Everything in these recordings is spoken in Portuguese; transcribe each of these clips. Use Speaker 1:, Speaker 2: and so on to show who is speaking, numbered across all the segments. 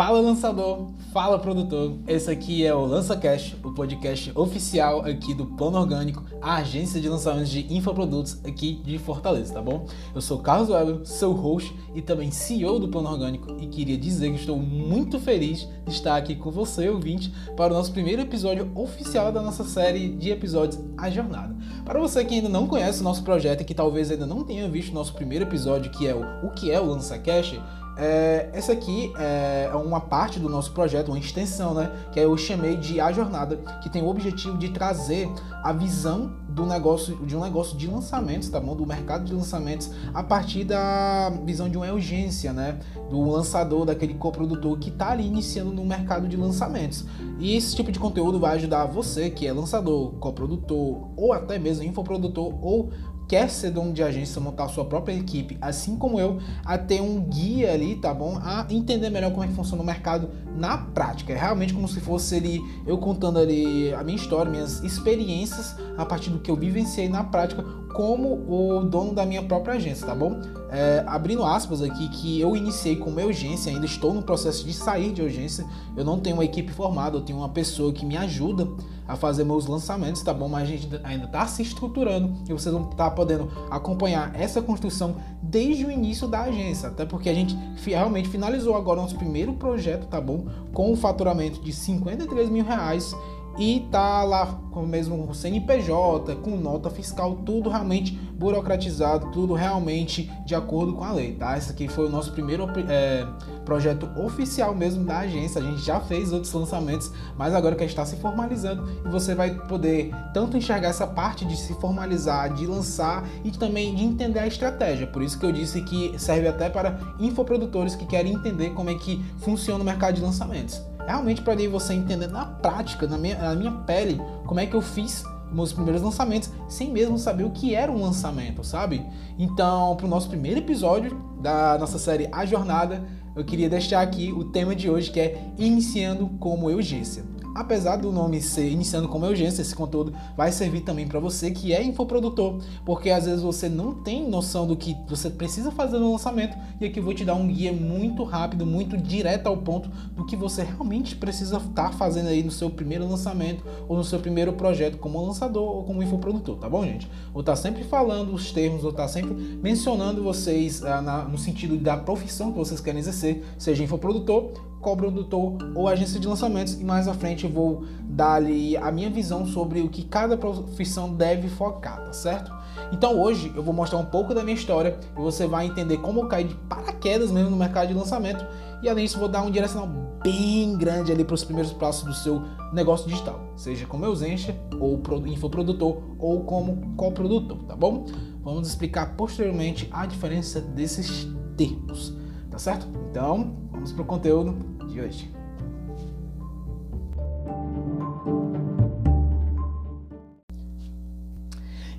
Speaker 1: Fala lançador, fala produtor. Esse aqui é o LançaCast, o podcast oficial aqui do Plano Orgânico, a agência de lançamentos de infoprodutos aqui de Fortaleza, tá bom? Eu sou Carlos Weber, seu host e também CEO do Plano Orgânico e queria dizer que estou muito feliz de estar aqui com você, ouvinte, para o nosso primeiro episódio oficial da nossa série de episódios A Jornada. Para você que ainda não conhece o nosso projeto e que talvez ainda não tenha visto o nosso primeiro episódio, que é o O que é o LançaCast, é, essa aqui é uma parte do nosso projeto, uma extensão, né? Que eu chamei de A Jornada, que tem o objetivo de trazer a visão do negócio, de um negócio de lançamentos, tá bom? Do mercado de lançamentos a partir da visão de uma urgência, né? Do lançador, daquele coprodutor que está ali iniciando no mercado de lançamentos. E esse tipo de conteúdo vai ajudar você que é lançador, coprodutor ou até mesmo infoprodutor ou quer ser dono de agência, montar sua própria equipe, assim como eu, a ter um guia ali, tá bom? A entender melhor como é que funciona o mercado na prática. É realmente como se fosse eu contando ali a minha história, minhas experiências a partir do que eu vivenciei na prática como o dono da minha própria agência, tá bom? É, abrindo aspas aqui, que eu iniciei como urgência, ainda estou no processo de sair de urgência. Eu não tenho uma equipe formada, eu tenho uma pessoa que me ajuda a fazer meus lançamentos, tá bom? Mas a gente ainda está se estruturando e vocês vão estar tá podendo acompanhar essa construção desde o início da agência, até porque a gente realmente finalizou agora nosso primeiro projeto, tá bom? Com um faturamento de 53 mil reais e tá lá com o mesmo CNPJ, com nota fiscal, tudo realmente burocratizado, tudo realmente de acordo com a lei, tá? Esse aqui foi o nosso primeiro é, projeto oficial mesmo da agência. A gente já fez outros lançamentos, mas agora que está se formalizando e você vai poder tanto enxergar essa parte de se formalizar, de lançar e também de entender a estratégia. Por isso que eu disse que serve até para infoprodutores que querem entender como é que funciona o mercado de lançamentos realmente para você entender na prática, na minha, na minha pele, como é que eu fiz meus primeiros lançamentos sem mesmo saber o que era um lançamento, sabe? Então, para o nosso primeiro episódio da nossa série A Jornada, eu queria deixar aqui o tema de hoje que é Iniciando como Urgência. Apesar do nome ser iniciando como urgência, esse conteúdo vai servir também para você que é infoprodutor, porque às vezes você não tem noção do que você precisa fazer no lançamento e aqui eu vou te dar um guia muito rápido, muito direto ao ponto do que você realmente precisa estar tá fazendo aí no seu primeiro lançamento ou no seu primeiro projeto como lançador ou como infoprodutor, tá bom, gente? Vou estar tá sempre falando os termos, vou estar tá sempre mencionando vocês ah, na, no sentido da profissão que vocês querem exercer, seja infoprodutor co-produtor ou agência de lançamentos e mais à frente eu vou dar ali a minha visão sobre o que cada profissão deve focar, tá certo? Então hoje eu vou mostrar um pouco da minha história e você vai entender como eu caí de paraquedas mesmo no mercado de lançamento e além disso vou dar um direcional bem grande ali para os primeiros passos do seu negócio digital, seja como ausência ou infoprodutor ou como coprodutor, tá bom? Vamos explicar posteriormente a diferença desses termos, tá certo? Então, vamos para o conteúdo de hoje.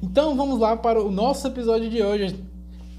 Speaker 1: Então vamos lá para o nosso episódio de hoje.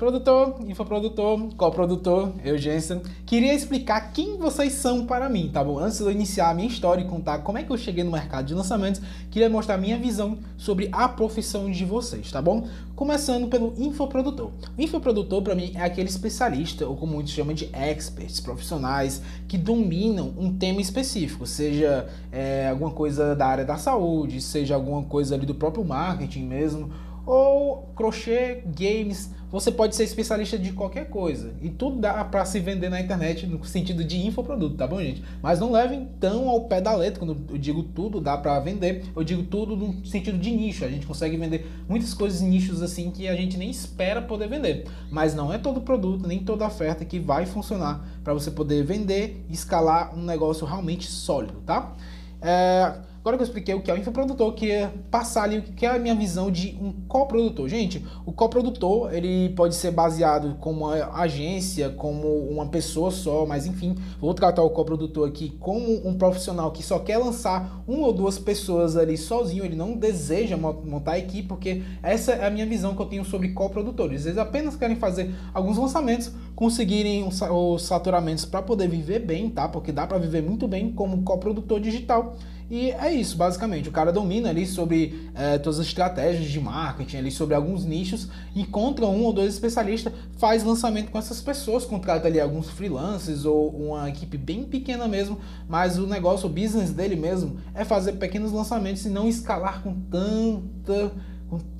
Speaker 1: Produtor, infoprodutor, coprodutor, eu, Jensen, queria explicar quem vocês são para mim, tá bom? Antes de eu iniciar a minha história e contar como é que eu cheguei no mercado de lançamentos, queria mostrar a minha visão sobre a profissão de vocês, tá bom? Começando pelo infoprodutor. O infoprodutor, para mim, é aquele especialista, ou como muitos chamam de experts, profissionais, que dominam um tema específico, seja é, alguma coisa da área da saúde, seja alguma coisa ali do próprio marketing mesmo, ou crochê, games, você pode ser especialista de qualquer coisa. E tudo dá para se vender na internet no sentido de infoproduto, tá bom, gente? Mas não levem tão ao pé da letra quando eu digo tudo dá para vender. Eu digo tudo no sentido de nicho. A gente consegue vender muitas coisas em nichos assim que a gente nem espera poder vender. Mas não é todo produto, nem toda oferta que vai funcionar para você poder vender e escalar um negócio realmente sólido, tá? É Agora que eu expliquei o que é o infoprodutor, eu queria passar ali o que é a minha visão de um coprodutor. Gente, o coprodutor, ele pode ser baseado como uma agência, como uma pessoa só, mas enfim, vou tratar o coprodutor aqui como um profissional que só quer lançar uma ou duas pessoas ali sozinho, ele não deseja montar a equipe, porque essa é a minha visão que eu tenho sobre coprodutores. Eles apenas querem fazer alguns lançamentos, conseguirem os saturamentos para poder viver bem, tá? Porque dá para viver muito bem como coprodutor digital E é isso, basicamente. O cara domina ali sobre é, todas as estratégias de marketing, ali sobre alguns nichos, encontra um ou dois especialistas, faz lançamento com essas pessoas, contrata ali alguns freelancers ou uma equipe bem pequena mesmo, mas o negócio, o business dele mesmo é fazer pequenos lançamentos e não escalar com tanta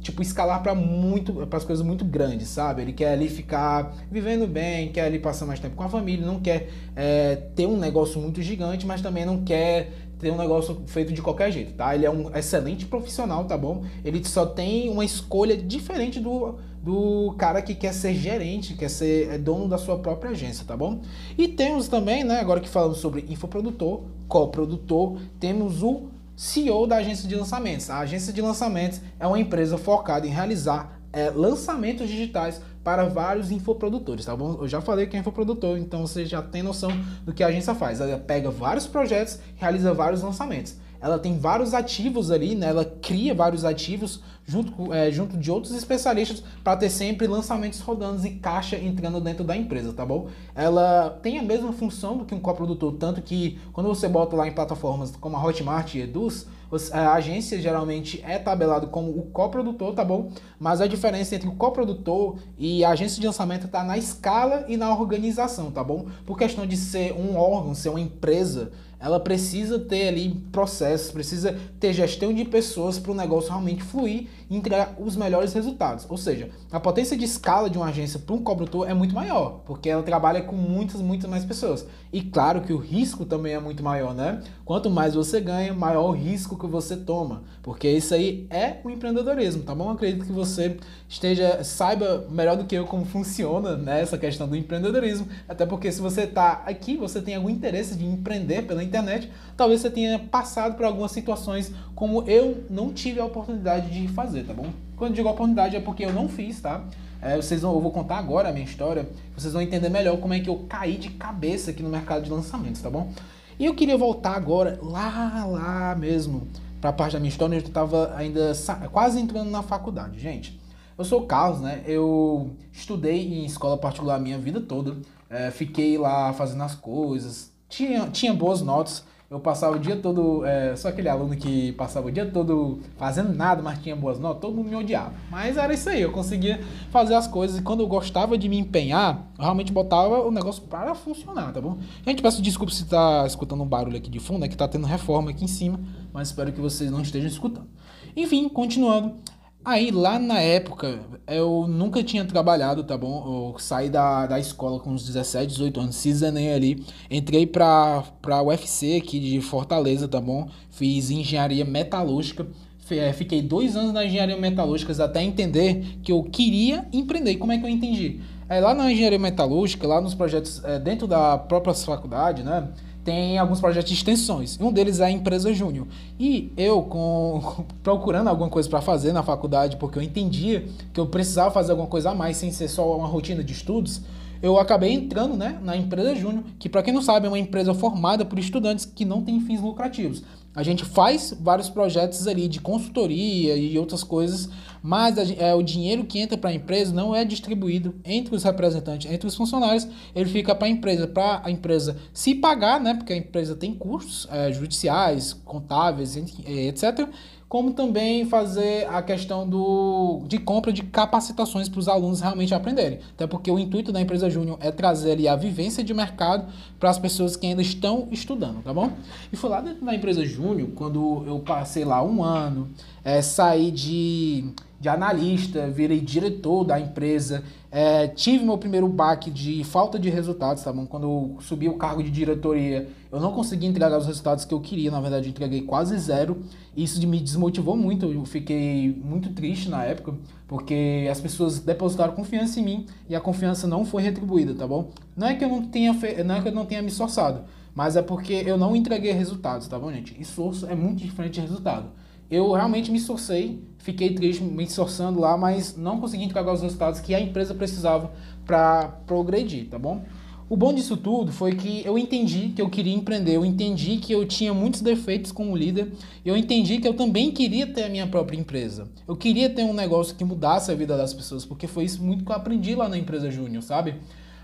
Speaker 1: tipo escalar para muito para as coisas muito grandes sabe ele quer ali ficar vivendo bem quer ali passar mais tempo com a família não quer é, ter um negócio muito gigante mas também não quer ter um negócio feito de qualquer jeito tá ele é um excelente profissional tá bom ele só tem uma escolha diferente do do cara que quer ser gerente, quer ser é, dono da sua própria agência, tá bom? E temos também, né, agora que falamos sobre infoprodutor, coprodutor, temos o CEO da agência de lançamentos. A agência de lançamentos é uma empresa focada em realizar é, lançamentos digitais para vários infoprodutores, tá bom? Eu já falei que é infoprodutor, então você já tem noção do que a agência faz. Ela pega vários projetos, realiza vários lançamentos ela tem vários ativos ali, né? Ela cria vários ativos junto, é, junto de outros especialistas para ter sempre lançamentos rodando e caixa entrando dentro da empresa, tá bom? Ela tem a mesma função do que um coprodutor, tanto que quando você bota lá em plataformas como a Hotmart e Eduz, a agência geralmente é tabelado como o coprodutor, tá bom? Mas a diferença entre o coprodutor e a agência de lançamento está na escala e na organização, tá bom? Por questão de ser um órgão, ser uma empresa, ela precisa ter ali processos, precisa ter gestão de pessoas para o negócio realmente fluir e entregar os melhores resultados. Ou seja, a potência de escala de uma agência para um coprodutor é muito maior, porque ela trabalha com muitas, muitas mais pessoas. E claro que o risco também é muito maior, né? Quanto mais você ganha, maior o risco que você toma, porque isso aí é o empreendedorismo, tá bom? Acredito que você esteja saiba melhor do que eu como funciona né, essa questão do empreendedorismo, até porque se você está aqui, você tem algum interesse de empreender pela internet, talvez você tenha passado por algumas situações como eu não tive a oportunidade de fazer, tá bom? Quando digo oportunidade é porque eu não fiz, tá? É, vocês vão, eu vou contar agora a minha história, vocês vão entender melhor como é que eu caí de cabeça aqui no mercado de lançamentos, tá bom? E eu queria voltar agora, lá, lá mesmo, para a parte da minha história, onde eu estava ainda quase entrando na faculdade. Gente, eu sou o Carlos, né? Eu estudei em escola particular a minha vida toda, é, fiquei lá fazendo as coisas, tinha, tinha boas notas. Eu passava o dia todo, é, só aquele aluno que passava o dia todo fazendo nada, mas tinha boas notas, todo mundo me odiava. Mas era isso aí, eu conseguia fazer as coisas e quando eu gostava de me empenhar, eu realmente botava o negócio para funcionar, tá bom? Gente, peço desculpa se tá escutando um barulho aqui de fundo, é que tá tendo reforma aqui em cima, mas espero que vocês não estejam escutando. Enfim, continuando. Aí, lá na época, eu nunca tinha trabalhado, tá bom? Eu saí da, da escola com uns 17, 18 anos, cisnei ali. Entrei pra, pra UFC aqui de Fortaleza, tá bom? Fiz engenharia metalúrgica. É, fiquei dois anos na engenharia metalúrgica até entender que eu queria empreender. Como é que eu entendi? É, lá na engenharia metalúrgica, lá nos projetos é, dentro da própria faculdade, né? Tem alguns projetos de extensões. Um deles é a empresa Júnior. E eu, com, procurando alguma coisa para fazer na faculdade, porque eu entendia que eu precisava fazer alguma coisa a mais sem ser só uma rotina de estudos, eu acabei entrando né, na empresa Júnior, que para quem não sabe é uma empresa formada por estudantes que não tem fins lucrativos. A gente faz vários projetos ali de consultoria e outras coisas, mas a, é, o dinheiro que entra para a empresa não é distribuído entre os representantes, entre os funcionários, ele fica para a empresa, para a empresa se pagar, né, porque a empresa tem custos é, judiciais, contáveis, etc como também fazer a questão do, de compra de capacitações para os alunos realmente aprenderem. Até porque o intuito da empresa Júnior é trazer ali a vivência de mercado para as pessoas que ainda estão estudando, tá bom? E foi lá dentro da empresa Júnior, quando eu passei lá um ano, é, saí de de analista, virei diretor da empresa, é, tive meu primeiro baque de falta de resultados, tá bom? Quando eu subi o cargo de diretoria, eu não consegui entregar os resultados que eu queria, na verdade entreguei quase zero, isso me desmotivou muito, eu fiquei muito triste na época, porque as pessoas depositaram confiança em mim e a confiança não foi retribuída, tá bom? Não é que eu não tenha, fe... não é que eu não tenha me esforçado, mas é porque eu não entreguei resultados, tá bom, gente? Esforço é muito diferente de resultado eu realmente me esforcei, fiquei triste me esforçando lá, mas não consegui entregar os resultados que a empresa precisava para progredir, tá bom? O bom disso tudo foi que eu entendi que eu queria empreender, eu entendi que eu tinha muitos defeitos como líder, eu entendi que eu também queria ter a minha própria empresa. Eu queria ter um negócio que mudasse a vida das pessoas, porque foi isso muito que eu aprendi lá na empresa Júnior, sabe?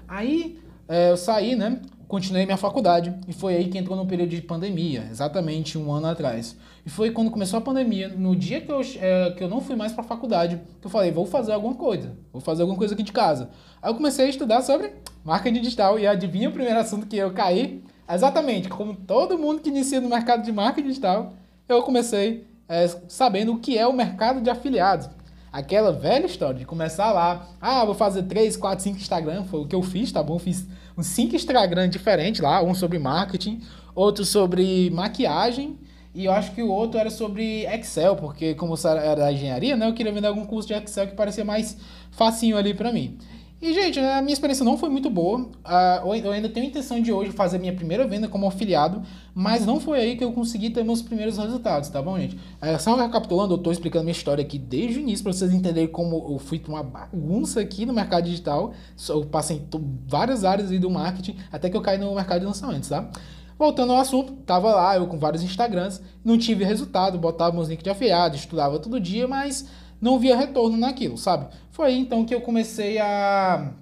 Speaker 1: Aí é, eu saí, né? Continuei minha faculdade e foi aí que entrou no período de pandemia, exatamente um ano atrás. E foi quando começou a pandemia, no dia que eu, é, que eu não fui mais para a faculdade, que eu falei, vou fazer alguma coisa, vou fazer alguma coisa aqui de casa. Aí eu comecei a estudar sobre marketing digital e adivinha o primeiro assunto que eu caí? Exatamente, como todo mundo que inicia no mercado de marketing digital, eu comecei é, sabendo o que é o mercado de afiliados. Aquela velha história de começar lá, ah, vou fazer 3, 4, 5 Instagram, foi o que eu fiz, tá bom? Fiz uns 5 Instagram diferentes lá, um sobre marketing, outro sobre maquiagem, e eu acho que o outro era sobre Excel, porque como era da engenharia, né, eu queria vender algum curso de Excel que parecia mais facinho ali para mim. E, gente, a minha experiência não foi muito boa. Uh, eu ainda tenho a intenção de hoje fazer minha primeira venda como afiliado, mas não foi aí que eu consegui ter meus primeiros resultados, tá bom, gente? Uh, só recapitulando, eu tô explicando minha história aqui desde o início para vocês entenderem como eu fui uma bagunça aqui no mercado digital. Eu passei em várias áreas do marketing até que eu caí no mercado de lançamentos, tá? Voltando ao assunto, tava lá eu com vários Instagrams, não tive resultado, botava meus links de afiliado, estudava todo dia, mas não via retorno naquilo, sabe? Foi aí então que eu comecei a.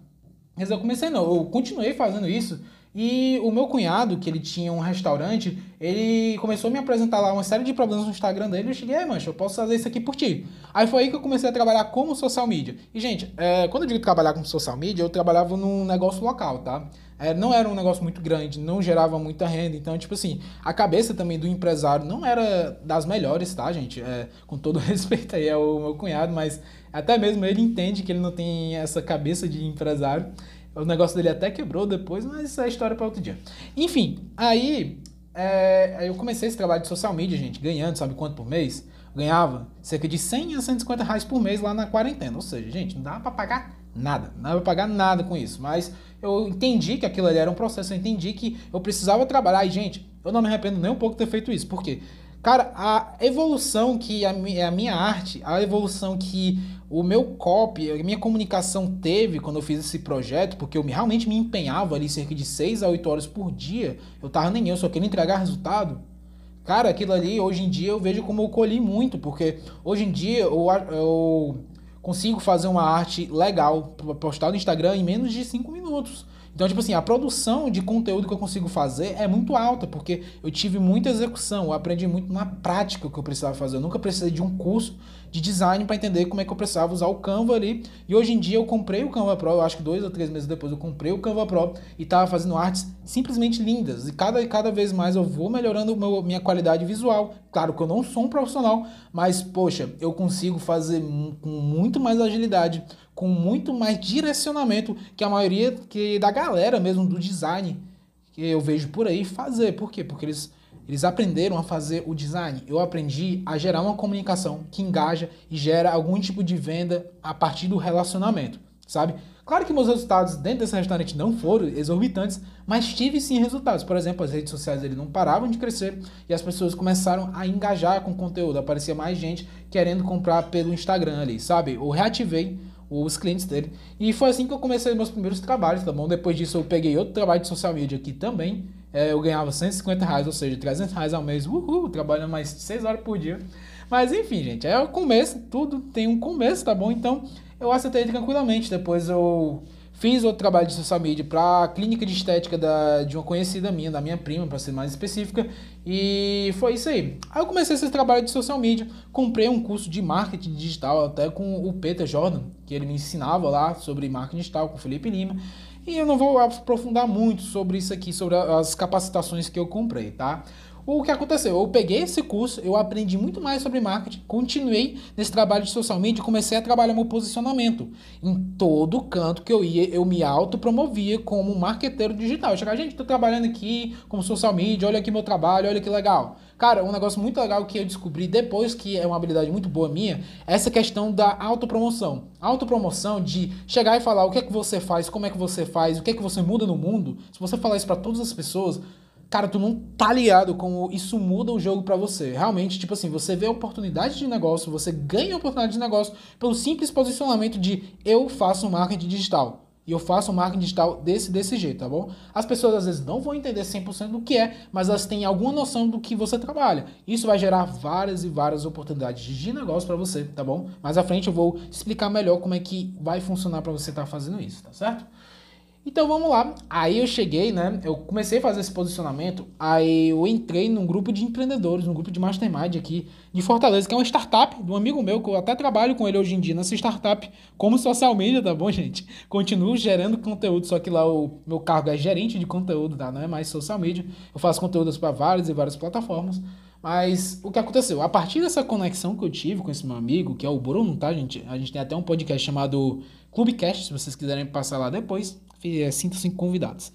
Speaker 1: Mas eu comecei não, eu continuei fazendo isso. E o meu cunhado, que ele tinha um restaurante, ele começou a me apresentar lá uma série de problemas no Instagram dele. Eu cheguei, mancha, eu posso fazer isso aqui por ti. Aí foi aí que eu comecei a trabalhar como social media. E, gente, é, quando eu digo trabalhar como social media, eu trabalhava num negócio local, tá? É, não era um negócio muito grande, não gerava muita renda. Então, tipo assim, a cabeça também do empresário não era das melhores, tá, gente? É, com todo respeito aí ao meu cunhado, mas até mesmo ele entende que ele não tem essa cabeça de empresário. O negócio dele até quebrou depois, mas isso é história para outro dia. Enfim, aí é, eu comecei esse trabalho de social media, gente, ganhando, sabe quanto por mês? Ganhava cerca de 100 a 150 reais por mês lá na quarentena. Ou seja, gente, não dava para pagar nada, não dava pra pagar nada com isso. Mas eu entendi que aquilo ali era um processo, eu entendi que eu precisava trabalhar. E, gente, eu não me arrependo nem um pouco de ter feito isso. Por quê? Cara, a evolução que a, a minha arte, a evolução que o meu copy, a minha comunicação teve quando eu fiz esse projeto, porque eu realmente me empenhava ali cerca de 6 a 8 horas por dia, eu tava nem eu, só queria entregar resultado. Cara, aquilo ali, hoje em dia, eu vejo como eu colhi muito, porque hoje em dia eu, eu consigo fazer uma arte legal, postar no Instagram em menos de 5 minutos. Então, tipo assim, a produção de conteúdo que eu consigo fazer é muito alta, porque eu tive muita execução, eu aprendi muito na prática o que eu precisava fazer. Eu nunca precisei de um curso de design para entender como é que eu precisava usar o Canva ali. E hoje em dia eu comprei o Canva Pro, eu acho que dois ou três meses depois eu comprei o Canva Pro e estava fazendo artes simplesmente lindas. E cada, cada vez mais eu vou melhorando meu, minha qualidade visual. Claro que eu não sou um profissional, mas poxa, eu consigo fazer com muito mais agilidade, com muito mais direcionamento que a maioria que da galera mesmo do design que eu vejo por aí fazer. Por quê? Porque eles, eles aprenderam a fazer o design. Eu aprendi a gerar uma comunicação que engaja e gera algum tipo de venda a partir do relacionamento, sabe? Claro que meus resultados dentro desse restaurante não foram exorbitantes, mas tive sim resultados. Por exemplo, as redes sociais ele não paravam de crescer e as pessoas começaram a engajar com o conteúdo. Aparecia mais gente querendo comprar pelo Instagram ali, sabe? Eu reativei os clientes dele. E foi assim que eu comecei meus primeiros trabalhos, tá bom? Depois disso eu peguei outro trabalho de social media aqui também. É, eu ganhava 150 reais, ou seja, 300 reais ao mês, uhul, trabalhando mais 6 horas por dia. Mas enfim, gente, é o começo, tudo tem um começo, tá bom? Então eu aceitei tranquilamente. Depois eu Fiz outro trabalho de social media para a clínica de estética da, de uma conhecida minha, da minha prima, para ser mais específica, e foi isso aí. Aí eu comecei esse trabalho de social media, comprei um curso de marketing digital até com o Peter Jordan, que ele me ensinava lá sobre marketing digital com o Felipe Lima. E eu não vou aprofundar muito sobre isso aqui, sobre as capacitações que eu comprei, tá? O que aconteceu? Eu peguei esse curso, eu aprendi muito mais sobre marketing, continuei nesse trabalho de social media e comecei a trabalhar meu posicionamento. Em todo canto que eu ia, eu me autopromovia como marqueteiro digital. Eu chegava, gente, tô trabalhando aqui como social media, olha aqui meu trabalho, olha que legal. Cara, um negócio muito legal que eu descobri depois, que é uma habilidade muito boa minha, é essa questão da autopromoção. Autopromoção de chegar e falar o que é que você faz, como é que você faz, o que é que você muda no mundo. Se você falar isso para todas as pessoas, cara, tu não tá ligado como isso muda o jogo para você. Realmente, tipo assim, você vê oportunidade de negócio, você ganha oportunidade de negócio pelo simples posicionamento de eu faço marketing digital. E eu faço marketing digital desse desse jeito, tá bom? As pessoas às vezes não vão entender 100% do que é, mas elas têm alguma noção do que você trabalha. Isso vai gerar várias e várias oportunidades de negócio para você, tá bom? Mais à frente eu vou explicar melhor como é que vai funcionar para você estar tá fazendo isso, tá certo? Então vamos lá. Aí eu cheguei, né? Eu comecei a fazer esse posicionamento. Aí eu entrei num grupo de empreendedores, num grupo de mastermind aqui de Fortaleza, que é uma startup de um amigo meu, que eu até trabalho com ele hoje em dia nessa startup como social media, tá bom, gente? Continuo gerando conteúdo, só que lá o meu cargo é gerente de conteúdo, tá? Não é mais social media. Eu faço conteúdos para várias e várias plataformas. Mas o que aconteceu? A partir dessa conexão que eu tive com esse meu amigo, que é o Bruno, tá, gente? A gente tem até um podcast chamado Clubcast, se vocês quiserem passar lá depois. É, Sintam-se convidados.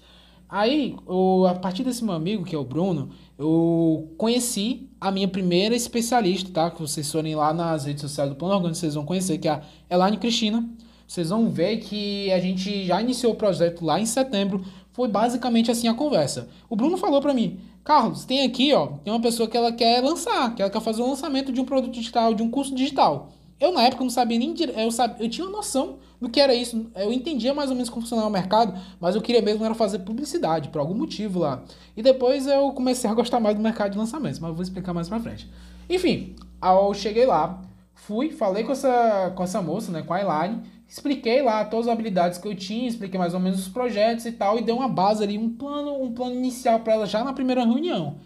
Speaker 1: Aí, eu, a partir desse meu amigo, que é o Bruno, eu conheci a minha primeira especialista, tá? Que vocês forem lá nas redes sociais do Plano Orgânico, vocês vão conhecer, que é a Elaine Cristina. Vocês vão ver que a gente já iniciou o projeto lá em setembro. Foi basicamente assim a conversa. O Bruno falou para mim, Carlos, tem aqui, ó, tem uma pessoa que ela quer lançar, que ela quer fazer o um lançamento de um produto digital, de um curso digital. Eu, na época, não sabia nem. Eu, sabia, eu tinha uma noção do que era isso. Eu entendia mais ou menos como funcionava o mercado, mas eu queria mesmo era fazer publicidade, por algum motivo lá. E depois eu comecei a gostar mais do mercado de lançamentos, mas eu vou explicar mais pra frente. Enfim, eu cheguei lá, fui, falei com essa, com essa moça, né, com a Elaine, expliquei lá todas as habilidades que eu tinha, expliquei mais ou menos os projetos e tal, e dei uma base ali, um plano, um plano inicial para ela já na primeira reunião.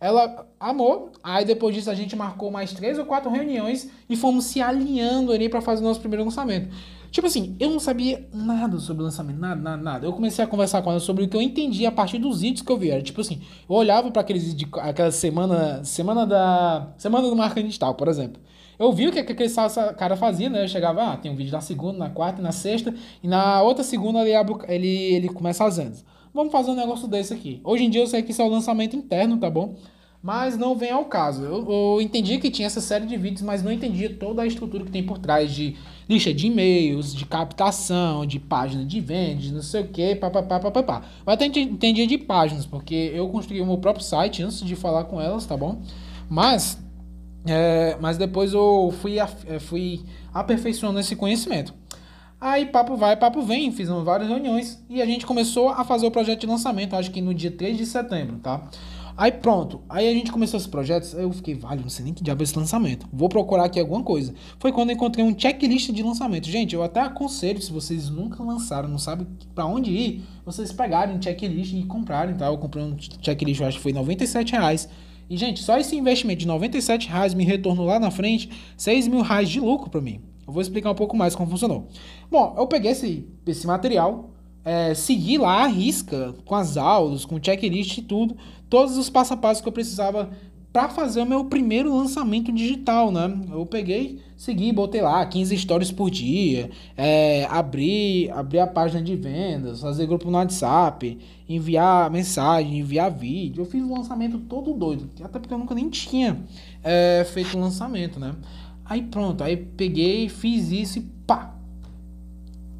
Speaker 1: Ela amou, aí depois disso a gente marcou mais três ou quatro reuniões e fomos se alinhando ali para fazer o nosso primeiro lançamento. Tipo assim, eu não sabia nada sobre lançamento, nada, nada, nada. Eu comecei a conversar com ela sobre o que eu entendi a partir dos vídeos que eu vi. Era tipo assim, eu olhava para aqueles vídeos, aquela semana, semana da, semana do marketing digital, por exemplo. Eu vi o que, que aquele cara fazia, né? Eu chegava, ah, tem um vídeo na segunda, na quarta na sexta, e na outra segunda ele, abre, ele, ele começa as vendas. Vamos fazer um negócio desse aqui. Hoje em dia eu sei que isso é o lançamento interno, tá bom? mas não vem ao caso. Eu, eu, entendi que tinha essa série de vídeos, mas não entendia toda a estrutura que tem por trás de lista de e-mails, de captação, de página de vendas, não sei o que, papapá, papapá. Eu até entendia de páginas, porque eu construí o meu próprio site antes de falar com elas, tá bom? Mas, é, mas depois eu fui, é, fui aperfeiçoando esse conhecimento. Aí papo vai, papo vem, fizemos várias reuniões e a gente começou a fazer o projeto de lançamento, acho que no dia 3 de setembro, tá? Aí pronto, aí a gente começou esses projetos, eu fiquei, vale, não sei nem que diabo é esse lançamento. Vou procurar aqui alguma coisa. Foi quando eu encontrei um checklist de lançamento. Gente, eu até aconselho, se vocês nunca lançaram, não sabem para onde ir, vocês pegarem um checklist e comprarem, tá? Eu comprei um checklist, eu acho que foi 97 reais. E, gente, só esse investimento de 97 reais me retornou lá na frente 6 mil reais de lucro para mim. Eu vou explicar um pouco mais como funcionou. Bom, eu peguei esse, esse material, é, seguir lá a risca, com as aulas, com o checklist e tudo, todos os passo a passo que eu precisava para fazer o meu primeiro lançamento digital, né? Eu peguei, segui, botei lá 15 stories por dia, é, abri, abri a página de vendas, fazer grupo no WhatsApp, enviar mensagem, enviar vídeo. Eu fiz um lançamento todo doido, até porque eu nunca nem tinha é, feito um lançamento, né? Aí pronto, aí peguei, fiz isso e pá,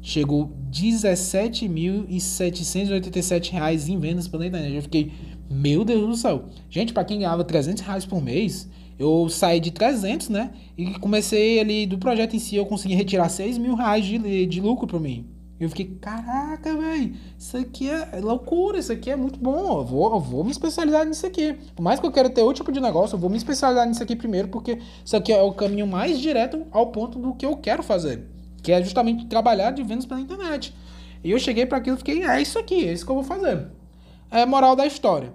Speaker 1: chegou 17.787 reais em vendas pela internet. Eu fiquei, meu Deus do céu. Gente, para quem ganhava 300 reais por mês, eu saí de 300, né? E comecei ali do projeto em si, eu consegui retirar 6 mil reais de, de lucro para mim. Eu fiquei, caraca, velho, isso aqui é loucura, isso aqui é muito bom, eu vou, eu vou me especializar nisso aqui. Por mais que eu queira ter outro tipo de negócio, eu vou me especializar nisso aqui primeiro, porque isso aqui é o caminho mais direto ao ponto do que eu quero fazer que é justamente trabalhar de vendas pela internet. E eu cheguei para aquilo e fiquei, é isso aqui, é isso que eu vou fazer. É moral da história.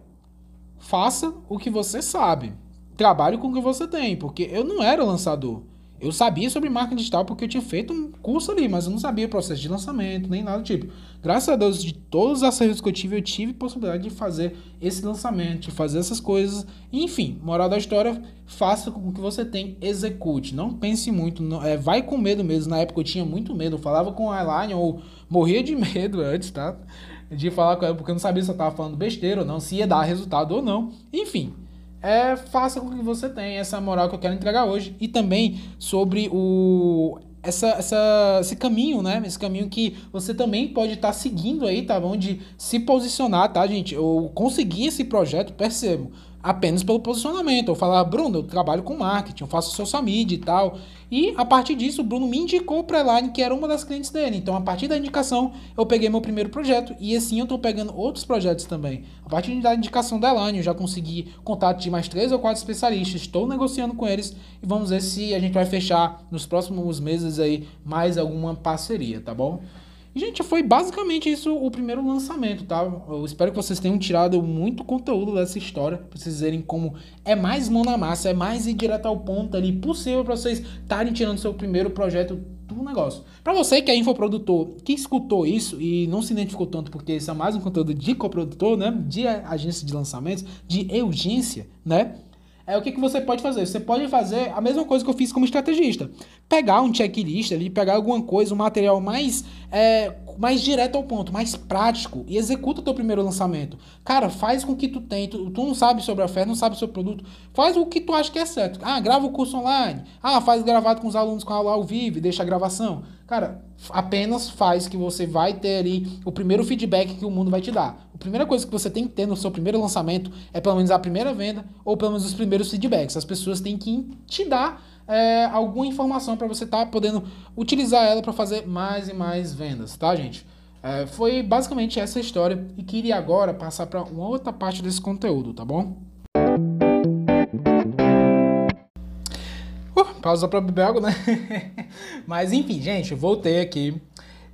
Speaker 1: Faça o que você sabe. Trabalhe com o que você tem, porque eu não era lançador. Eu sabia sobre marketing digital porque eu tinha feito um curso ali, mas eu não sabia o processo de lançamento, nem nada do tipo. Graças a Deus, de todos os acertos que eu tive, eu tive possibilidade de fazer esse lançamento, de fazer essas coisas. Enfim, moral da história, faça com que você tem, execute. Não pense muito, não, é, vai com medo mesmo. Na época eu tinha muito medo, eu falava com a Elaine ou morria de medo antes, tá? De falar com ela, porque eu não sabia se eu tava falando besteira ou não, se ia dar resultado ou não. Enfim, é, faça com que você tenha essa moral que eu quero entregar hoje. E também sobre o essa, essa, esse caminho, né? Esse caminho que você também pode estar tá seguindo aí, tá bom? De se posicionar, tá, gente? Eu consegui esse projeto, percebo apenas pelo posicionamento. Eu falava, Bruno, eu trabalho com marketing, eu faço social media e tal. E a partir disso, o Bruno me indicou para a Elaine, que era uma das clientes dele. Então, a partir da indicação, eu peguei meu primeiro projeto e assim eu estou pegando outros projetos também. A partir da indicação da Elaine, eu já consegui contato de mais três ou quatro especialistas. Estou negociando com eles e vamos ver se a gente vai fechar nos próximos meses aí mais alguma parceria, tá bom? Gente, foi basicamente isso o primeiro lançamento, tá? Eu espero que vocês tenham tirado muito conteúdo dessa história, pra vocês verem como é mais mão na massa, é mais ir direto ao ponto ali possível para vocês estarem tirando seu primeiro projeto do negócio. Para você que é infoprodutor, que escutou isso e não se identificou tanto porque isso é mais um conteúdo de coprodutor, né? De agência de lançamentos, de urgência, né? é o que, que você pode fazer? Você pode fazer a mesma coisa que eu fiz como estrategista. Pegar um checklist ali, pegar alguma coisa, um material mais, é, mais direto ao ponto, mais prático e executa o teu primeiro lançamento. Cara, faz com que tu tem. Tu, tu não sabe sobre a oferta, não sabe sobre o produto. Faz o que tu acha que é certo. Ah, grava o curso online. Ah, faz gravado com os alunos com aula ao vivo, deixa a gravação. Cara, apenas faz que você vai ter ali o primeiro feedback que o mundo vai te dar. A primeira coisa que você tem que ter no seu primeiro lançamento é pelo menos a primeira venda ou pelo menos os primeiros feedbacks. As pessoas têm que te dar é, alguma informação para você estar tá podendo utilizar ela para fazer mais e mais vendas, tá, gente? É, foi basicamente essa história e queria agora passar para uma outra parte desse conteúdo, tá bom? pausa para beber água, né? Mas enfim, gente, voltei aqui.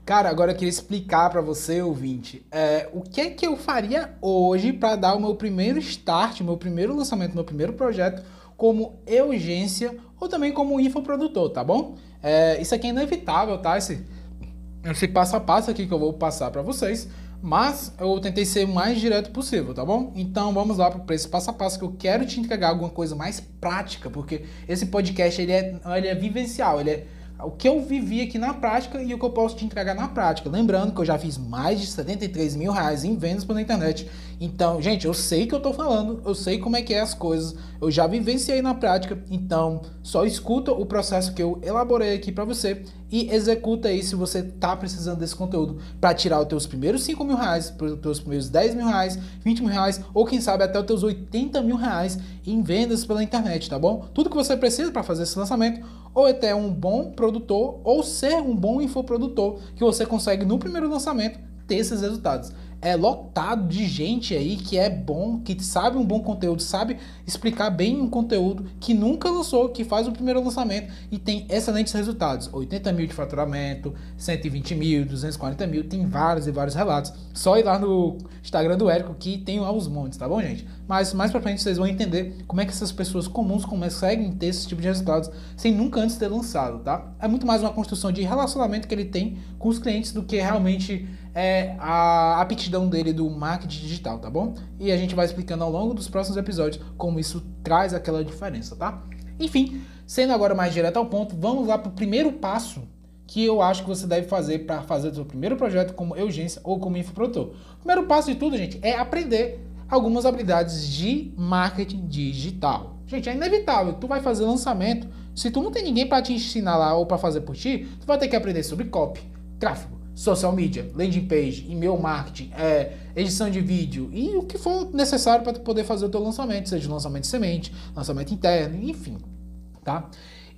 Speaker 1: Cara, agora eu queria explicar para você, ouvinte, é, o que é que eu faria hoje para dar o meu primeiro start, meu primeiro lançamento, meu primeiro projeto como urgência ou também como infoprodutor, tá bom? É, isso aqui é inevitável, tá? Esse, esse passo a passo aqui que eu vou passar para vocês. Mas eu tentei ser o mais direto possível, tá bom? Então vamos lá para esse passo a passo que eu quero te entregar alguma coisa mais prática, porque esse podcast ele é, ele é vivencial, ele é o que eu vivi aqui na prática e o que eu posso te entregar na prática. Lembrando que eu já fiz mais de 73 mil reais em vendas pela internet. Então, gente, eu sei que eu tô falando, eu sei como é que é as coisas, eu já vivenciei na prática. Então, só escuta o processo que eu elaborei aqui para você e executa aí se você tá precisando desse conteúdo para tirar os teus primeiros 5 mil reais, os teus primeiros 10 mil reais, 20 mil reais ou quem sabe até os teus 80 mil reais em vendas pela internet, tá bom? Tudo que você precisa para fazer esse lançamento ou até um bom produtor ou ser um bom infoprodutor que você consegue no primeiro lançamento ter esses resultados é lotado de gente aí que é bom, que sabe um bom conteúdo, sabe explicar bem um conteúdo, que nunca lançou, que faz o primeiro lançamento e tem excelentes resultados. 80 mil de faturamento, 120 mil, 240 mil, tem vários e vários relatos. Só ir lá no Instagram do Érico que tem aos montes, tá bom, gente? Mas mais pra frente vocês vão entender como é que essas pessoas comuns conseguem ter esse tipo de resultados sem nunca antes ter lançado, tá? É muito mais uma construção de relacionamento que ele tem com os clientes do que realmente é a aptidão dele do marketing digital, tá bom? E a gente vai explicando ao longo dos próximos episódios como isso traz aquela diferença, tá? Enfim, sendo agora mais direto ao ponto, vamos lá para o primeiro passo que eu acho que você deve fazer para fazer o seu primeiro projeto como urgência ou como infoprodutor. O primeiro passo de tudo, gente, é aprender algumas habilidades de marketing digital. Gente, é inevitável. Tu vai fazer lançamento, se tu não tem ninguém para te ensinar lá ou para fazer por ti, tu vai ter que aprender sobre copy, tráfego, social media, landing page, e-mail marketing, é, edição de vídeo e o que for necessário para poder fazer o teu lançamento, seja lançamento de semente, lançamento interno, enfim, tá?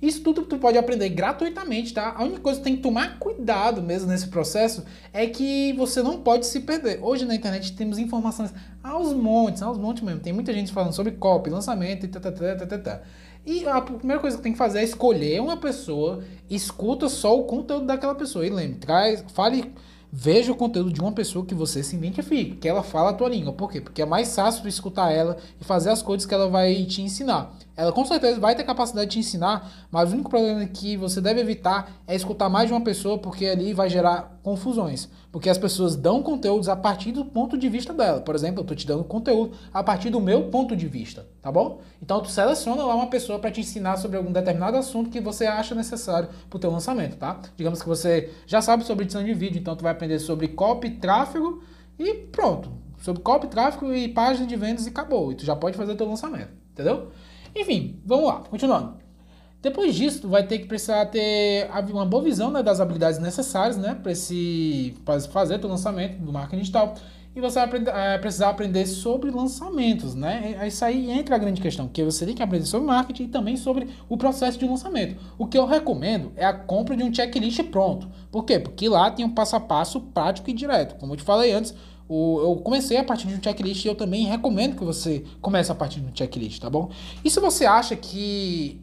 Speaker 1: Isso tudo tu pode aprender gratuitamente, tá? A única coisa que tem que tomar cuidado mesmo nesse processo é que você não pode se perder. Hoje na internet temos informações aos montes, aos montes mesmo. Tem muita gente falando sobre copy, lançamento e tá, tá, tá, tá, tá. E a primeira coisa que tem que fazer é escolher uma pessoa, escuta só o conteúdo daquela pessoa. E lembre, traz, fale, veja o conteúdo de uma pessoa que você se identifique, que ela fala a tua língua. Por quê? Porque é mais fácil escutar ela e fazer as coisas que ela vai te ensinar. Ela com certeza vai ter capacidade de ensinar, mas o único problema que você deve evitar é escutar mais de uma pessoa, porque ali vai gerar confusões. Porque as pessoas dão conteúdos a partir do ponto de vista dela. Por exemplo, eu estou te dando conteúdo a partir do meu ponto de vista, tá bom? Então tu seleciona lá uma pessoa para te ensinar sobre algum determinado assunto que você acha necessário para o teu lançamento, tá? Digamos que você já sabe sobre edição de vídeo, então tu vai aprender sobre copy, tráfego e pronto. Sobre copy, tráfego e página de vendas e acabou. E tu já pode fazer o teu lançamento, entendeu? Enfim, vamos lá, continuando. Depois disso, vai ter que precisar ter uma boa visão né, das habilidades necessárias né, para fazer o lançamento do marketing digital. E você vai aprender, é, precisar aprender sobre lançamentos, né? Isso aí entra a grande questão, que você tem que aprender sobre marketing e também sobre o processo de lançamento. O que eu recomendo é a compra de um checklist pronto. Por quê? Porque lá tem um passo a passo prático e direto. Como eu te falei antes, eu comecei a partir de um checklist e eu também recomendo que você comece a partir de um checklist, tá bom? E se você acha que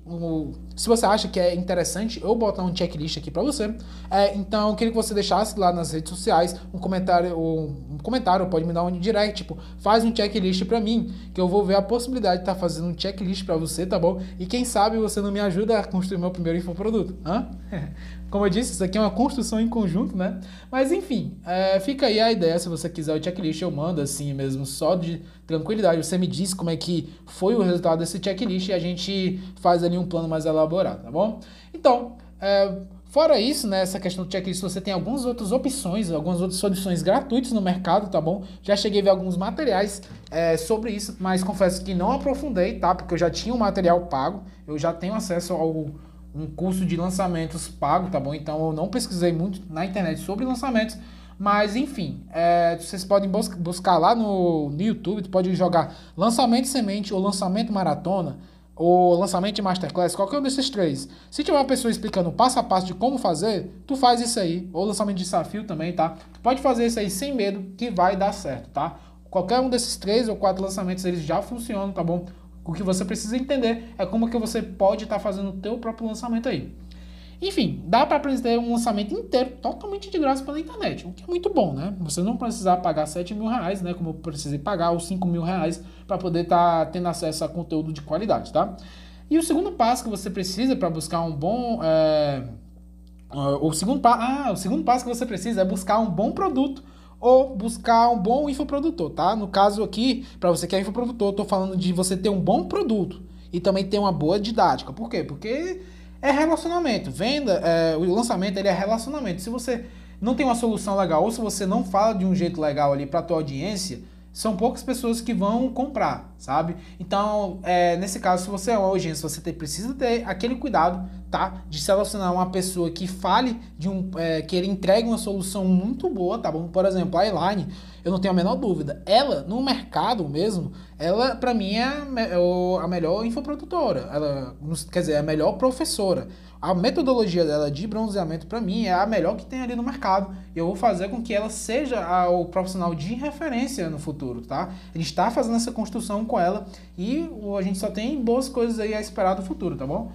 Speaker 1: se você acha que é interessante eu botar um checklist aqui para você, é, então eu queria que você deixasse lá nas redes sociais um comentário, um comentário, pode me dar um direct, tipo, faz um checklist para mim, que eu vou ver a possibilidade de estar tá fazendo um checklist para você, tá bom? E quem sabe você não me ajuda a construir meu primeiro infoproduto, hã? Como eu disse, isso aqui é uma construção em conjunto, né? Mas enfim, é, fica aí a ideia. Se você quiser o checklist, eu mando assim mesmo, só de tranquilidade. Você me diz como é que foi o resultado desse checklist e a gente faz ali um plano mais elaborado, tá bom? Então, é, fora isso, né, essa questão do checklist, você tem algumas outras opções, algumas outras soluções gratuitas no mercado, tá bom? Já cheguei a ver alguns materiais é, sobre isso, mas confesso que não aprofundei, tá? Porque eu já tinha o um material pago, eu já tenho acesso ao um curso de lançamentos pago, tá bom? Então eu não pesquisei muito na internet sobre lançamentos, mas enfim, é, vocês podem bus buscar lá no, no YouTube, tu pode jogar lançamento semente ou lançamento maratona ou lançamento de masterclass, qualquer um desses três. Se tiver uma pessoa explicando passo a passo de como fazer, tu faz isso aí, ou lançamento de desafio também, tá? Tu pode fazer isso aí sem medo que vai dar certo, tá? Qualquer um desses três ou quatro lançamentos eles já funcionam, tá bom? O que você precisa entender é como que você pode estar tá fazendo o teu próprio lançamento aí. Enfim, dá para aprender um lançamento inteiro totalmente de graça pela internet, o que é muito bom, né? Você não precisa pagar 7 mil reais, né? Como eu precisei pagar os 5 mil reais para poder estar tá tendo acesso a conteúdo de qualidade, tá? E o segundo passo que você precisa para buscar um bom. É... O, segundo pa... ah, o segundo passo que você precisa é buscar um bom produto ou buscar um bom infoprodutor, tá? No caso aqui, para você que é infoprodutor, eu tô falando de você ter um bom produto e também ter uma boa didática. Por quê? Porque é relacionamento. Venda, é, o lançamento ele é relacionamento. Se você não tem uma solução legal ou se você não fala de um jeito legal ali para tua audiência, são poucas pessoas que vão comprar, sabe? Então, é, nesse caso, se você é uma agência, você precisa ter aquele cuidado, tá? De selecionar uma pessoa que fale de um. É, que ele entregue uma solução muito boa, tá bom? Por exemplo, a Elaine, eu não tenho a menor dúvida. Ela, no mercado mesmo, ela, para mim, é a, é a melhor infoprodutora. Ela, quer dizer, é a melhor professora a metodologia dela de bronzeamento para mim é a melhor que tem ali no mercado. E eu vou fazer com que ela seja a, o profissional de referência no futuro, tá? A gente está fazendo essa construção com ela e a gente só tem boas coisas aí a esperar do futuro, tá bom?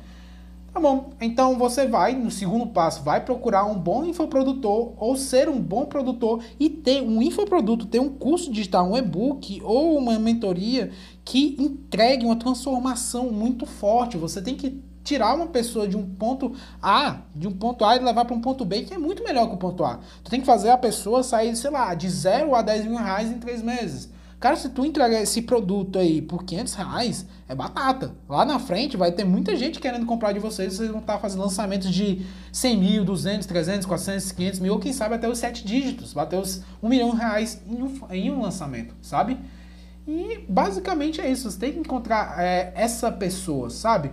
Speaker 1: Tá bom, então você vai, no segundo passo, vai procurar um bom infoprodutor ou ser um bom produtor e ter um infoproduto, ter um curso digital, um e-book ou uma mentoria que entregue uma transformação muito forte. Você tem que tirar uma pessoa de um ponto A, de um ponto A e levar para um ponto B, que é muito melhor que o ponto A. Tu tem que fazer a pessoa sair, sei lá, de 0 a 10 mil reais em 3 meses. Cara, se tu entregar esse produto aí por 500 reais, é batata. Lá na frente vai ter muita gente querendo comprar de vocês, vocês vão estar fazendo lançamentos de 100 mil, 200, 300, 400, 500 mil, ou quem sabe até os 7 dígitos, bater os 1 milhão de reais em um, em um lançamento, sabe? E basicamente é isso, você tem que encontrar é, essa pessoa, sabe?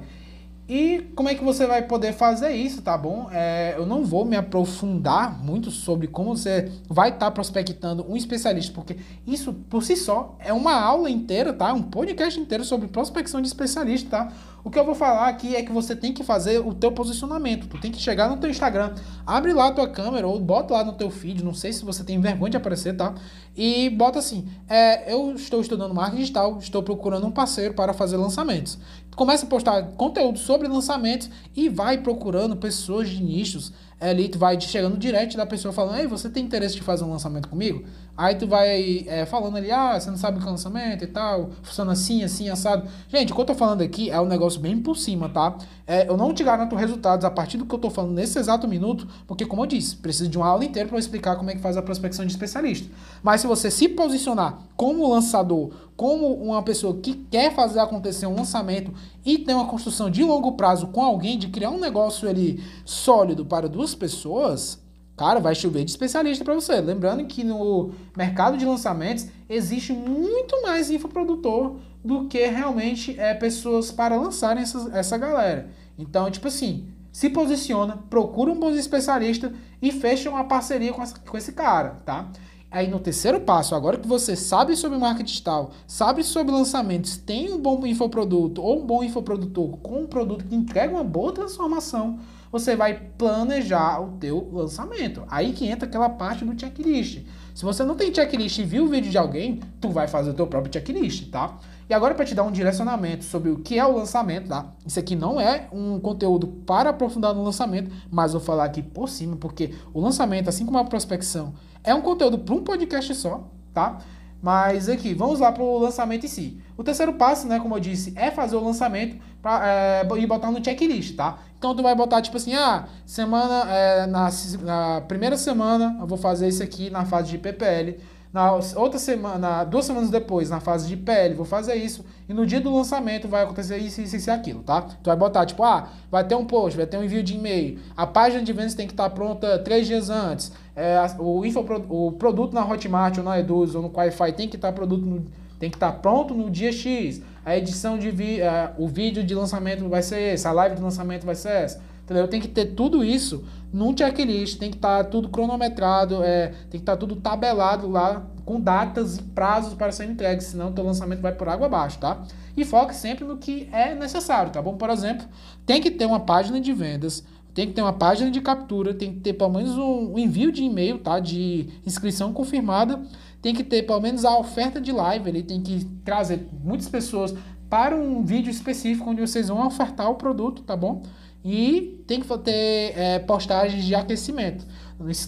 Speaker 1: E como é que você vai poder fazer isso, tá bom? É, eu não vou me aprofundar muito sobre como você vai estar tá prospectando um especialista, porque isso por si só é uma aula inteira, tá? Um podcast inteiro sobre prospecção de especialista, tá? O que eu vou falar aqui é que você tem que fazer o teu posicionamento. Tu tem que chegar no teu Instagram, abre lá a tua câmera ou bota lá no teu feed, não sei se você tem vergonha de aparecer, tá? E bota assim, é, eu estou estudando marketing digital, estou procurando um parceiro para fazer lançamentos. Começa a postar conteúdo sobre lançamentos e vai procurando pessoas de nichos ali tu vai chegando direto da pessoa falando, ei, você tem interesse de fazer um lançamento comigo? Aí tu vai é, falando ali, ah, você não sabe o que é lançamento e tal, funciona assim, assim, assado. Gente, o que eu tô falando aqui é um negócio bem por cima, tá? É, eu não te garanto resultados a partir do que eu tô falando nesse exato minuto, porque como eu disse, precisa de uma aula inteira para explicar como é que faz a prospecção de especialista. Mas se você se posicionar como lançador, como uma pessoa que quer fazer acontecer um lançamento e tem uma construção de longo prazo com alguém, de criar um negócio ali sólido para duas pessoas, Cara, vai chover de especialista para você. Lembrando que no mercado de lançamentos existe muito mais infoprodutor do que realmente é, pessoas para lançarem essa, essa galera. Então, tipo assim, se posiciona, procura um bom especialista e fecha uma parceria com, essa, com esse cara, tá? Aí no terceiro passo, agora que você sabe sobre marketing digital, sabe sobre lançamentos, tem um bom infoproduto ou um bom infoprodutor com um produto que entrega uma boa transformação, você vai planejar o teu lançamento. Aí que entra aquela parte do checklist. Se você não tem checklist e viu o vídeo de alguém, tu vai fazer o teu próprio checklist, tá? E agora para te dar um direcionamento sobre o que é o lançamento, tá? Isso aqui não é um conteúdo para aprofundar no lançamento, mas vou falar aqui por cima, porque o lançamento, assim como a prospecção, é um conteúdo para um podcast só, tá? Mas aqui, vamos lá para o lançamento em si. O terceiro passo, né, como eu disse, é fazer o lançamento pra, é, e botar no checklist, tá? Então tu vai botar tipo assim, ah, semana, é, na, na primeira semana eu vou fazer isso aqui na fase de PPL. Na outra semana, duas semanas depois, na fase de PL, vou fazer isso. E no dia do lançamento vai acontecer isso, isso, isso e aquilo, tá? Tu vai botar, tipo, ah, vai ter um post, vai ter um envio de e-mail. A página de vendas tem que estar pronta três dias antes. É, o, info, o produto na Hotmart ou na Eduz ou no Wi-Fi tem que estar produto no, tem que estar pronto no dia X. A edição de vi, uh, o vídeo de lançamento vai ser esse, a live de lançamento vai ser essa. Entendeu? Tem que ter tudo isso num checklist, tem que estar tá tudo cronometrado, é, tem que estar tá tudo tabelado lá com datas e prazos para ser entregue, senão o teu lançamento vai por água abaixo, tá? E foque sempre no que é necessário, tá bom? Por exemplo, tem que ter uma página de vendas, tem que ter uma página de captura, tem que ter pelo menos um, um envio de e-mail, tá? De inscrição confirmada, tem que ter pelo menos a oferta de live, ele tem que trazer muitas pessoas para um vídeo específico onde vocês vão ofertar o produto, tá bom? E tem que ter é, postagens de aquecimento.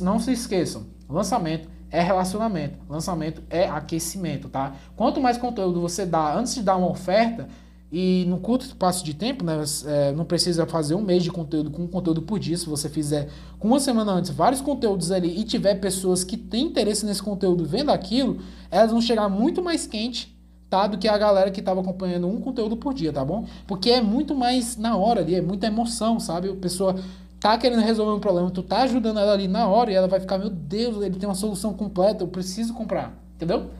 Speaker 1: Não se esqueçam, lançamento é relacionamento, lançamento é aquecimento, tá? Quanto mais conteúdo você dá antes de dar uma oferta, e no curto espaço de tempo, né, é, não precisa fazer um mês de conteúdo com um conteúdo por dia. Se você fizer com uma semana antes vários conteúdos ali e tiver pessoas que têm interesse nesse conteúdo vendo aquilo, elas vão chegar muito mais quente tá? Do que a galera que estava acompanhando um conteúdo por dia, tá bom? Porque é muito mais na hora ali, é muita emoção, sabe? A pessoa tá querendo resolver um problema, tu tá ajudando ela ali na hora e ela vai ficar, meu Deus, ele tem uma solução completa, eu preciso comprar, entendeu?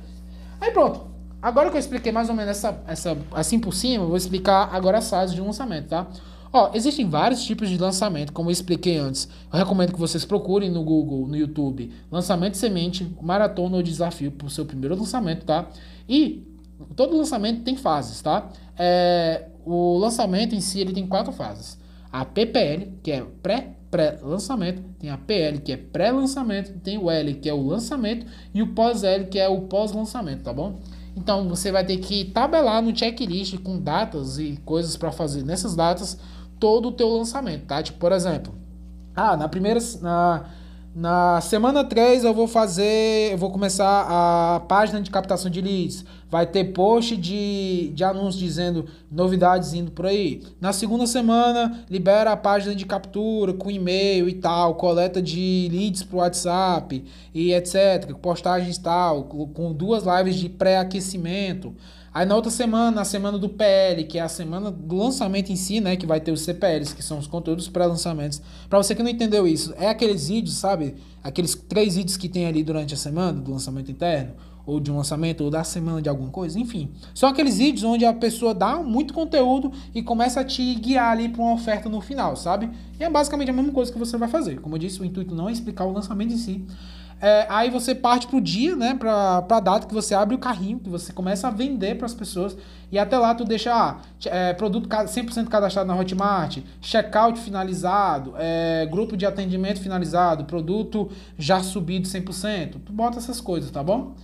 Speaker 1: Aí pronto. Agora que eu expliquei mais ou menos essa, essa assim por cima, eu vou explicar agora as fases de lançamento, tá? Ó, existem vários tipos de lançamento, como eu expliquei antes. Eu recomendo que vocês procurem no Google, no YouTube, lançamento semente, maratona ou desafio para o seu primeiro lançamento, tá? E todo lançamento tem fases, tá? É, o lançamento em si ele tem quatro fases. A PPL, que é pré pré-lançamento, tem a PL, que é pré-lançamento, tem o L, que é o lançamento, e o pós-L, que é o pós-lançamento, tá bom? Então você vai ter que tabelar no checklist com datas e coisas para fazer nessas datas todo o teu lançamento, tá? Tipo, por exemplo, ah, na primeira na na semana 3 eu vou fazer, eu vou começar a página de captação de leads. Vai ter post de, de anúncios dizendo novidades indo por aí. Na segunda semana, libera a página de captura com e-mail e tal, coleta de leads pro WhatsApp e etc. Postagens tal, com duas lives de pré-aquecimento. Aí na outra semana, na semana do PL, que é a semana do lançamento em si, né? Que vai ter os CPLs, que são os conteúdos pré-lançamentos. Para você que não entendeu isso, é aqueles vídeos, sabe? Aqueles três vídeos que tem ali durante a semana do lançamento interno, ou de um lançamento, ou da semana de alguma coisa, enfim. São aqueles vídeos onde a pessoa dá muito conteúdo e começa a te guiar ali para uma oferta no final, sabe? E é basicamente a mesma coisa que você vai fazer. Como eu disse, o intuito não é explicar o lançamento em si, é, aí você parte pro dia, né? Pra, pra data que você abre o carrinho, que você começa a vender para as pessoas. E até lá tu deixa ah, é, produto 100% cadastrado na Hotmart, checkout finalizado, é, grupo de atendimento finalizado, produto já subido 100%. Tu bota essas coisas, tá bom?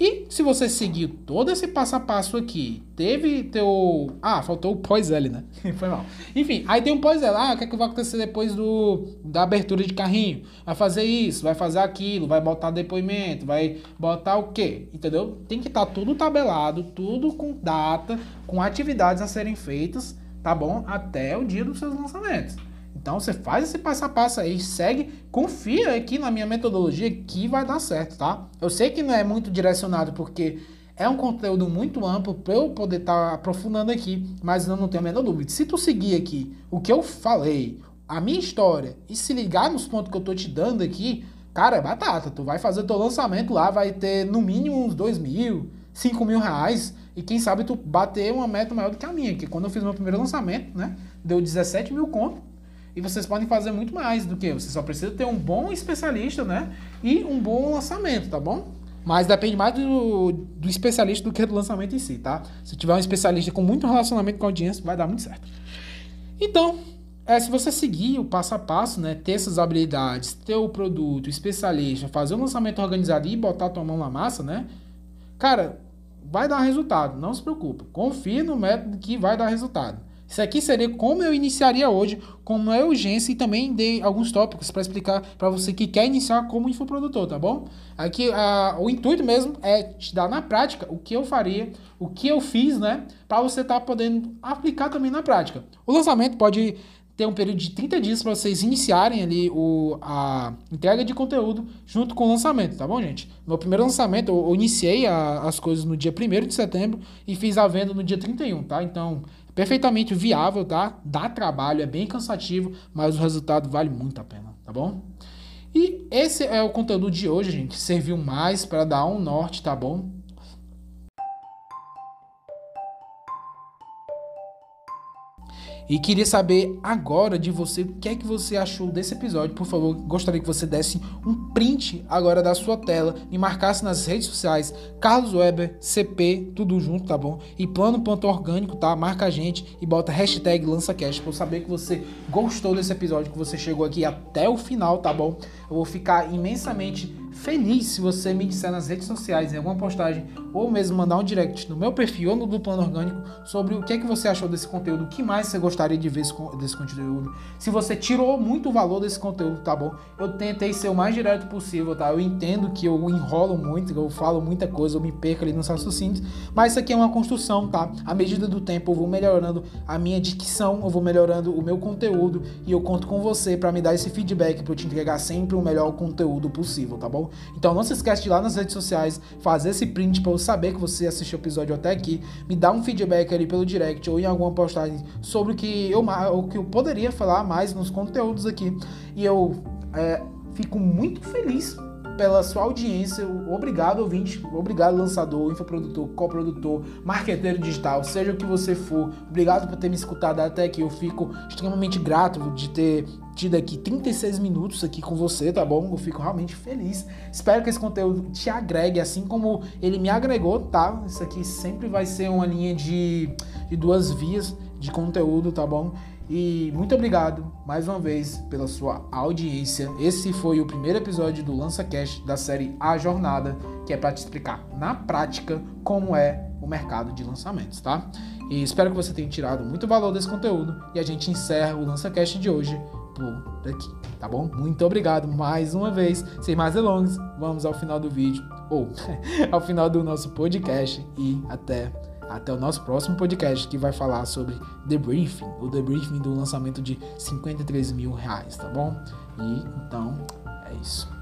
Speaker 1: E se você seguir todo esse passo a passo aqui, teve teu. Ah, faltou o pós-L, né? Foi mal. Enfim, aí tem um pós-L. Ah, o que, é que vai acontecer depois do, da abertura de carrinho? Vai fazer isso, vai fazer aquilo, vai botar depoimento, vai botar o quê? Entendeu? Tem que estar tá tudo tabelado, tudo com data, com atividades a serem feitas, tá bom? Até o dia dos seus lançamentos. Então você faz esse passo a passo aí, segue, confia aqui na minha metodologia que vai dar certo, tá? Eu sei que não é muito direcionado porque é um conteúdo muito amplo para eu poder estar tá aprofundando aqui, mas eu não tenho a menor dúvida. Se tu seguir aqui o que eu falei, a minha história e se ligar nos pontos que eu tô te dando aqui, cara, é batata. Tu vai fazer teu lançamento lá, vai ter no mínimo uns dois mil, cinco mil reais e quem sabe tu bater uma meta maior do que a minha, que quando eu fiz meu primeiro lançamento, né, deu 17 mil conto e vocês podem fazer muito mais do que você só precisa ter um bom especialista, né? E um bom lançamento, tá bom? Mas depende mais do, do especialista do que do lançamento em si, tá? Se tiver um especialista com muito relacionamento com a audiência, vai dar muito certo. Então, é, se você seguir o passo a passo, né, ter essas habilidades, ter o produto, especialista, fazer um lançamento organizado e botar a tua mão na massa, né? Cara, vai dar resultado, não se preocupe. Confie no método que vai dar resultado. Isso aqui seria como eu iniciaria hoje, como é urgência e também dei alguns tópicos para explicar para você que quer iniciar como infoprodutor, tá bom? Aqui a, o intuito mesmo é te dar na prática o que eu faria, o que eu fiz, né? Para você estar tá podendo aplicar também na prática. O lançamento pode ter um período de 30 dias para vocês iniciarem ali o, a entrega de conteúdo junto com o lançamento, tá bom, gente? Meu primeiro lançamento, eu, eu iniciei a, as coisas no dia 1 de setembro e fiz a venda no dia 31, tá? Então, perfeitamente viável, tá? Dá trabalho, é bem cansativo, mas o resultado vale muito a pena, tá bom? E esse é o conteúdo de hoje, gente. Serviu mais para dar um norte, tá bom? E queria saber agora de você o que é que você achou desse episódio. Por favor, gostaria que você desse um print agora da sua tela, me marcasse nas redes sociais, Carlos Weber, CP, tudo junto, tá bom? E plano.orgânico, tá? Marca a gente e bota hashtag LançaCast pra eu saber que você gostou desse episódio, que você chegou aqui até o final, tá bom? Eu vou ficar imensamente feliz se você me disser nas redes sociais, em alguma postagem, ou mesmo mandar um direct no meu perfil ou no do Plano Orgânico sobre o que é que você achou desse conteúdo, o que mais você gostaria de ver desse conteúdo. Se você tirou muito valor desse conteúdo, tá bom? Eu tentei ser o mais direto possível, tá? Eu entendo que eu enrolo muito, eu falo muita coisa, eu me perco ali nos raciocínios, mas isso aqui é uma construção, tá? À medida do tempo eu vou melhorando a minha dicção, eu vou melhorando o meu conteúdo e eu conto com você para me dar esse feedback para eu te entregar sempre o melhor conteúdo possível, tá bom? Então não se esquece de ir lá nas redes sociais, fazer esse print para eu saber que você assistiu o episódio até aqui, me dar um feedback ali pelo direct ou em alguma postagem sobre o que eu, o que eu poderia falar mais nos conteúdos aqui. E eu é, fico muito feliz pela sua audiência. Obrigado, ouvinte. Obrigado, lançador, infoprodutor, coprodutor, marqueteiro digital, seja o que você for. Obrigado por ter me escutado até aqui. Eu fico extremamente grato de ter tido aqui 36 minutos aqui com você, tá bom? Eu fico realmente feliz. Espero que esse conteúdo te agregue, assim como ele me agregou, tá? Isso aqui sempre vai ser uma linha de, de duas vias de conteúdo, tá bom? E muito obrigado mais uma vez pela sua audiência. Esse foi o primeiro episódio do LançaCast da série A Jornada, que é para te explicar na prática como é o mercado de lançamentos, tá? E espero que você tenha tirado muito valor desse conteúdo e a gente encerra o LançaCast de hoje por aqui, tá bom? Muito obrigado mais uma vez. Sem mais delongas, vamos ao final do vídeo ou ao final do nosso podcast e até até o nosso próximo podcast que vai falar sobre debriefing, o debriefing do lançamento de 53 mil reais, tá bom? E então é isso.